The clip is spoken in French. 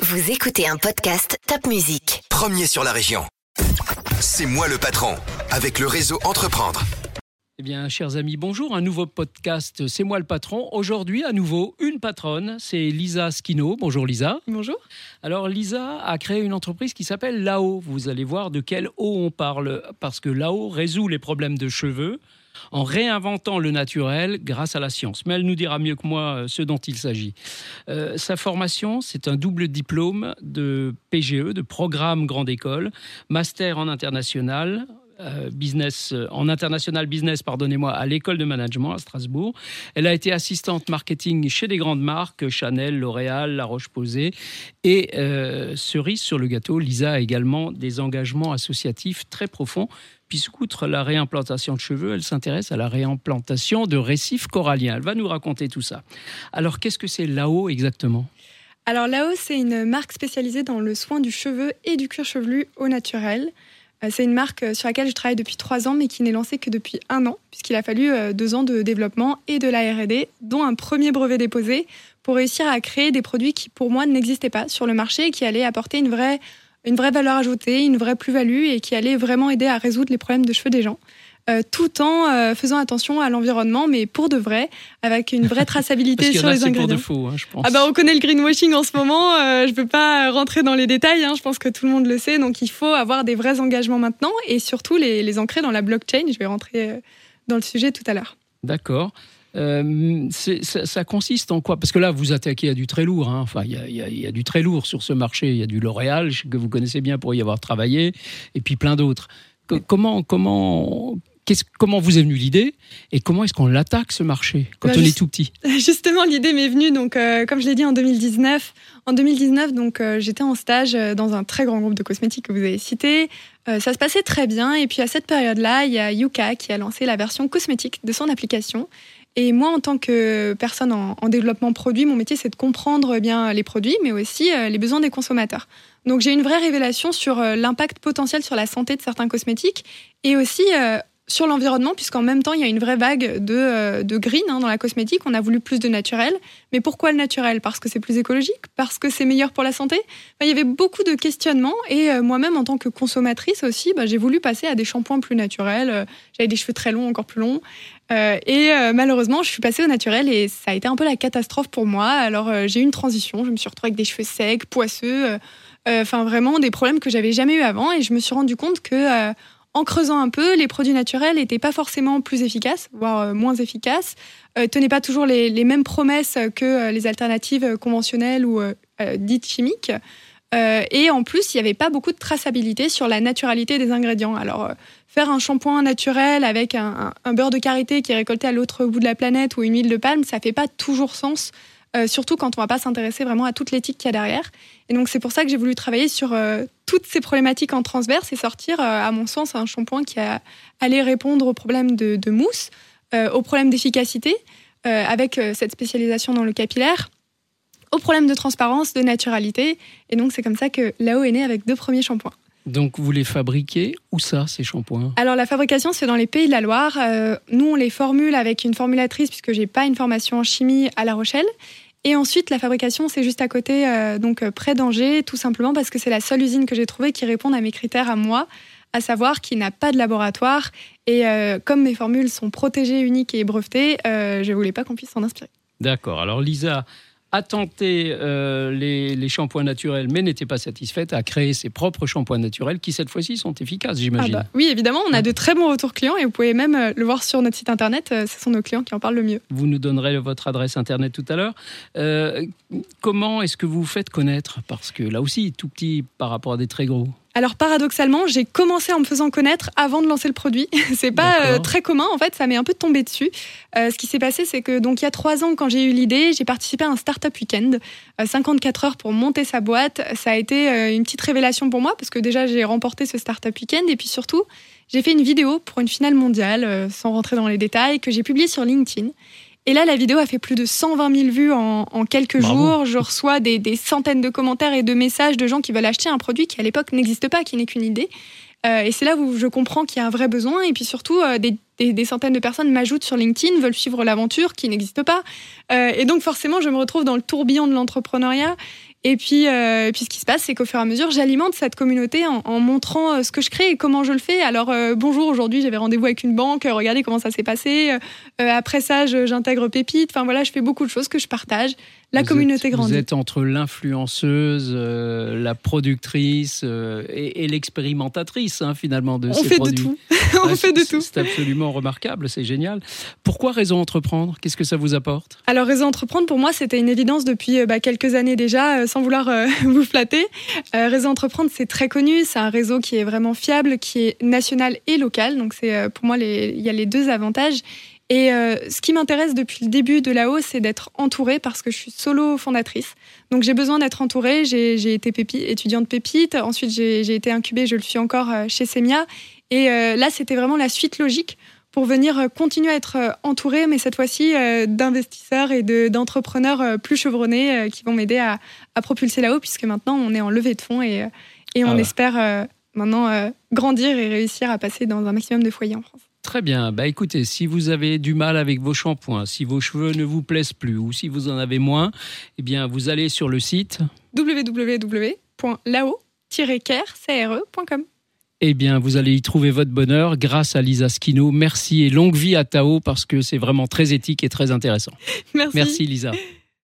Vous écoutez un podcast Top Music. Premier sur la région. C'est moi le patron, avec le réseau Entreprendre. Eh bien, chers amis, bonjour. Un nouveau podcast, c'est moi le patron. Aujourd'hui, à nouveau, une patronne, c'est Lisa Skino. Bonjour Lisa. Bonjour. Alors, Lisa a créé une entreprise qui s'appelle Lao. Vous allez voir de quelle eau on parle, parce que Lao résout les problèmes de cheveux en réinventant le naturel grâce à la science. Mais elle nous dira mieux que moi euh, ce dont il s'agit. Euh, sa formation, c'est un double diplôme de PGE, de programme grande école, master en international, business en international business, pardonnez-moi, à l'école de management à Strasbourg. Elle a été assistante marketing chez des grandes marques, Chanel, L'Oréal, La Roche-Posay. Et cerise sur le gâteau, Lisa a également des engagements associatifs très profonds puisqu'outre la réimplantation de cheveux, elle s'intéresse à la réimplantation de récifs coralliens. Elle va nous raconter tout ça. Alors, qu'est-ce que c'est Lao exactement? Alors, Lao, c'est une marque spécialisée dans le soin du cheveu et du cuir chevelu au naturel. Euh, c'est une marque euh, sur laquelle je travaille depuis trois ans, mais qui n'est lancée que depuis un an, puisqu'il a fallu euh, deux ans de développement et de la RD, dont un premier brevet déposé, pour réussir à créer des produits qui, pour moi, n'existaient pas sur le marché et qui allaient apporter une vraie une vraie valeur ajoutée, une vraie plus-value et qui allait vraiment aider à résoudre les problèmes de cheveux des gens. Euh, tout en euh, faisant attention à l'environnement, mais pour de vrai, avec une vraie traçabilité sur les ingrédients. Pour de faux, hein, je pense. Ah bah on connaît le greenwashing en ce moment. Euh, je ne peux pas rentrer dans les détails. Hein, je pense que tout le monde le sait. Donc il faut avoir des vrais engagements maintenant et surtout les, les ancrer dans la blockchain. Je vais rentrer dans le sujet tout à l'heure. D'accord. Euh, ça, consiste en quoi? Parce que là, vous attaquez à du très lourd. Hein. Enfin, il y, a, du très lourd sur ce marché. Il y a du L'Oréal que vous connaissez bien pour y avoir travaillé, et puis plein d'autres. Comment, comment, comment vous est venue l'idée et comment est-ce qu'on l'attaque ce marché quand bah, on est tout petit? Justement, l'idée m'est venue donc euh, comme je l'ai dit en 2019. En 2019, donc euh, j'étais en stage dans un très grand groupe de cosmétiques que vous avez cité. ça se passait très bien et puis à cette période-là, il y a Yuka qui a lancé la version cosmétique de son application et moi, en tant que personne en, développement produit, mon métier, c'est de comprendre eh bien les produits, mais aussi euh, les besoins des consommateurs. Donc, j'ai une vraie révélation sur euh, l'impact potentiel sur la santé de certains cosmétiques et aussi euh, sur l'environnement, puisqu'en même temps, il y a une vraie vague de, de green hein, dans la cosmétique. On a voulu plus de naturel. Mais pourquoi le naturel? Parce que c'est plus écologique? Parce que c'est meilleur pour la santé? Il y avait beaucoup de questionnements. Et moi-même, en tant que consommatrice aussi, bah, j'ai voulu passer à des shampoings plus naturels. J'avais des cheveux très longs, encore plus longs. Euh, et euh, malheureusement, je suis passée au naturel et ça a été un peu la catastrophe pour moi. Alors euh, j'ai eu une transition, je me suis retrouvée avec des cheveux secs, poisseux, enfin vraiment des problèmes que j'avais jamais eu avant. Et je me suis rendu compte que en creusant un peu, les produits naturels n'étaient pas forcément plus efficaces, voire moins efficaces, tenaient pas toujours les, mêmes promesses que les alternatives conventionnelles ou dites chimiques. et en plus, il n'y avait pas beaucoup de traçabilité sur la naturalité des ingrédients. Alors, faire un shampoing naturel avec un, beurre de karité qui est récolté à l'autre bout de la planète ou une huile de palme, ça fait pas toujours sens. Euh, surtout quand on va pas s'intéresser vraiment à toute l'éthique qu'il y a derrière. Et donc c'est pour ça que j'ai voulu travailler sur euh, toutes ces problématiques en transverse et sortir, euh, à mon sens, un shampoing qui allait répondre aux problèmes de, mousse, aux problèmes d'efficacité, avec cette spécialisation dans le capillaire, aux problèmes de transparence, de naturalité. Et donc c'est comme ça que Lao est né avec deux premiers shampoings. Donc vous les fabriquez où ça, ces shampoings? Alors la fabrication, c'est dans les Pays de la Loire. Euh, nous, on les formule avec une formulatrice puisque j'ai pas une formation en chimie à La Rochelle. Et ensuite, la fabrication, c'est juste à côté, euh, donc euh, près d'Angers, tout simplement parce que c'est la seule usine que j'ai trouvée qui répond à mes critères à moi, à savoir qu'il n'a pas de laboratoire. Et comme mes formules sont protégées, uniques et brevetées, je voulais pas qu'on puisse s'en inspirer. D'accord. Alors Lisa, a tenté euh, les, shampoings naturels, mais n'était pas satisfaite, a créé ses propres shampoings naturels qui, cette fois-ci, sont efficaces, j'imagine. Ah bah, oui, évidemment, on a de très bons retours clients et vous pouvez même euh, le voir sur notre site internet. Euh, ce sont nos clients qui en parlent le mieux. Vous nous donnerez votre adresse internet tout à l'heure. comment est-ce que vous vous faites connaître? Parce que là aussi, tout petit par rapport à des très gros. Alors paradoxalement, j'ai commencé en me faisant connaître avant de lancer le produit. c'est pas euh, très commun en fait, ça m'est un peu tombé dessus. Euh, ce qui s'est passé, c'est que donc il y a trois ans, quand j'ai eu l'idée, j'ai participé à un startup week-end, 54 euh, heures pour monter sa boîte. Ça a été une petite révélation pour moi parce que déjà j'ai remporté ce startup week-end et puis surtout j'ai fait une vidéo pour une finale mondiale, sans rentrer dans les détails, que j'ai publiée sur LinkedIn. Et là, la vidéo a fait plus de 120 000 vues en, quelques jours. Je reçois des, centaines de commentaires et de messages de gens qui veulent acheter un produit qui à l'époque n'existe pas, qui n'est qu'une idée. Euh, et c'est là où je comprends qu'il y a un vrai besoin. Et puis surtout, euh, des, centaines de personnes m'ajoutent sur LinkedIn, veulent suivre l'aventure qui n'existe pas. Euh, et donc forcément, je me retrouve dans le tourbillon de l'entrepreneuriat. Et puis, et puis ce qui se passe, c'est qu'au fur et à mesure, j'alimente cette communauté en, montrant ce que je crée et comment je le fais. Alors, bonjour, aujourd'hui, j'avais rendez-vous avec une banque, regardez comment ça s'est passé. après ça, j'intègre Pépite. Enfin voilà, je fais beaucoup de choses que je partage la communauté grandit. Vous êtes entre l'influenceuse, euh, la productrice euh, et, l'expérimentatrice hein, finalement de On ces fait produits. De tout. On fait de tout. C'est absolument remarquable, c'est génial. Pourquoi Réseau Entreprendre? Qu'est-ce que ça vous apporte? Alors Réseau Entreprendre, pour moi, c'était une évidence depuis euh, bah, quelques années déjà, sans vouloir vous flatter. réseau Entreprendre, c'est très connu, c'est un réseau qui est vraiment fiable, qui est national et local. Donc c'est pour moi, les... il y a les deux avantages. Et euh, ce qui m'intéresse depuis le début de la hausse, c'est d'être entourée parce que je suis solo fondatrice. Donc j'ai besoin d'être entourée. J'ai été pépi, étudiante pépite. Ensuite, j'ai été incubée, je le suis encore euh, chez Semia. Et euh, là, c'était vraiment la suite logique pour venir continuer à être entourée, mais cette fois-ci d'investisseurs et d'entrepreneurs plus chevronnés qui vont m'aider à, à, propulser là-haut, puisque maintenant on est en levée de fonds et, et on ah espère maintenant grandir et réussir à passer dans un maximum de foyers en France. Très bien. Bah écoutez, si vous avez du mal avec vos shampoings, si vos cheveux ne vous plaisent plus ou si vous en avez moins, eh bien vous allez sur le site www.lao-care.com. Eh bien, vous allez y trouver votre bonheur grâce à Lisa Skino. Merci et longue vie à Tao parce que c'est vraiment très éthique et très intéressant. Merci. Merci Lisa.